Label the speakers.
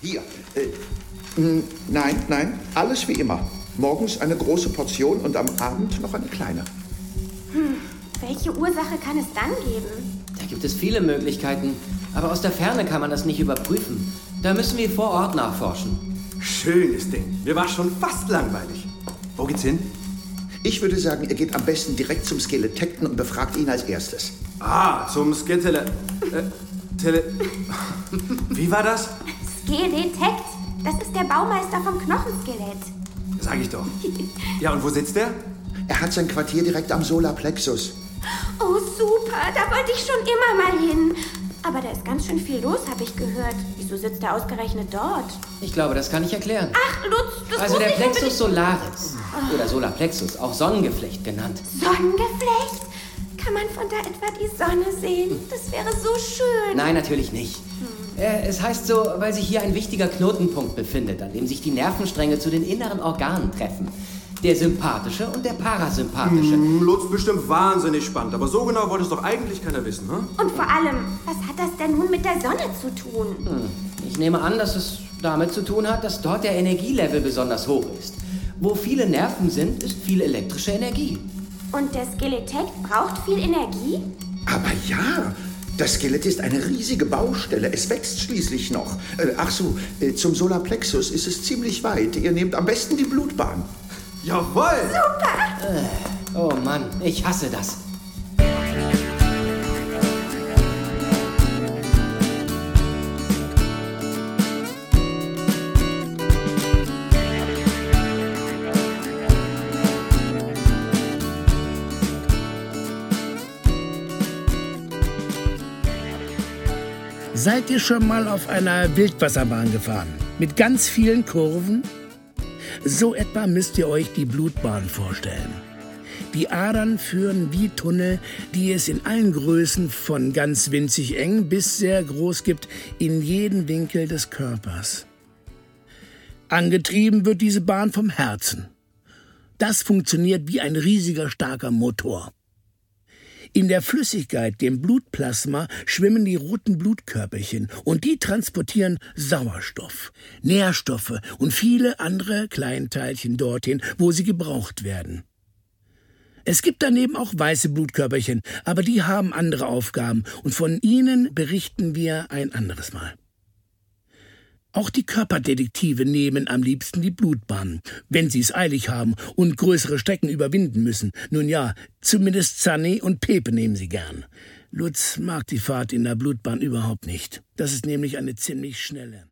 Speaker 1: Hier. Äh, mh, nein, nein, alles wie immer. Morgens eine große Portion und am Abend noch eine kleine.
Speaker 2: Welche Ursache kann es dann geben?
Speaker 3: Da gibt es viele Möglichkeiten, aber aus der Ferne kann man das nicht überprüfen. Da müssen wir vor Ort nachforschen.
Speaker 4: Schönes Ding. Mir war schon fast langweilig. Wo geht's hin?
Speaker 1: Ich würde sagen, ihr geht am besten direkt zum Skeletekten und befragt ihn als erstes.
Speaker 4: Ah, zum Skeletele... Äh, Tele... Wie war das?
Speaker 2: Skeletekt. Das ist der Baumeister vom Knochenskelett.
Speaker 4: Sag ich doch. Ja, und wo sitzt der?
Speaker 1: Er hat sein Quartier direkt am Solarplexus.
Speaker 2: Oh, super. Da wollte ich schon immer mal hin. Aber da ist ganz schön viel los, habe ich gehört. Wieso sitzt er ausgerechnet dort?
Speaker 3: Ich glaube, das kann ich erklären.
Speaker 2: Ach, Lutz, das
Speaker 3: Also
Speaker 2: muss
Speaker 3: der
Speaker 2: ich
Speaker 3: Plexus
Speaker 2: unbedingt-
Speaker 3: solaris oder Solarplexus, auch Sonnengeflecht genannt.
Speaker 2: Sonnengeflecht? Kann man von da etwa die Sonne sehen? Das wäre so schön.
Speaker 3: Nein, natürlich nicht. Äh, Es heißt so, weil sich hier ein wichtiger Knotenpunkt befindet, an dem sich die Nervenstränge zu den inneren Organen treffen. Der sympathische und der parasympathische.
Speaker 4: Hm, Lutz bestimmt wahnsinnig spannend, aber so genau wollte es doch eigentlich keiner wissen, ne?
Speaker 2: Und vor allem, was hat das denn nun mit der Sonne zu tun?
Speaker 3: Ich nehme an, dass es damit zu tun hat, dass dort der Energielevel besonders hoch ist. Wo viele Nerven sind, ist viel elektrische Energie.
Speaker 2: Und der Skeletekt braucht viel Energie?
Speaker 1: Aber ja, das Skelett ist eine riesige Baustelle. Es wächst schließlich noch. Äh, ach so, äh, zum Solarplexus ist es ziemlich weit. Ihr nehmt am besten die Blutbahn.
Speaker 4: Jawohl!
Speaker 3: Oh Mann, ich hasse das.
Speaker 5: Seid ihr schon mal auf einer Wildwasserbahn gefahren? Mit ganz vielen Kurven? So etwa müsst ihr euch die Blutbahn vorstellen. Die Adern führen wie Tunnel, die es in allen Größen von ganz winzig eng bis sehr groß gibt, in jeden Winkel des Körpers. Angetrieben wird diese Bahn vom Herzen. Das funktioniert wie ein riesiger starker Motor. In der Flüssigkeit, dem Blutplasma, schwimmen die roten Blutkörperchen und die transportieren Sauerstoff, Nährstoffe und viele andere Kleinteilchen dorthin, wo sie gebraucht werden. Es gibt daneben auch weiße Blutkörperchen, aber die haben andere Aufgaben und von ihnen berichten wir ein anderes Mal. Auch die Körperdetektive nehmen am liebsten die Blutbahn, wenn sie es eilig haben und größere Strecken überwinden müssen. Nun ja, zumindest Sunny und Pepe nehmen sie gern. Lutz mag die Fahrt in der Blutbahn überhaupt nicht. Das ist nämlich eine ziemlich schnelle.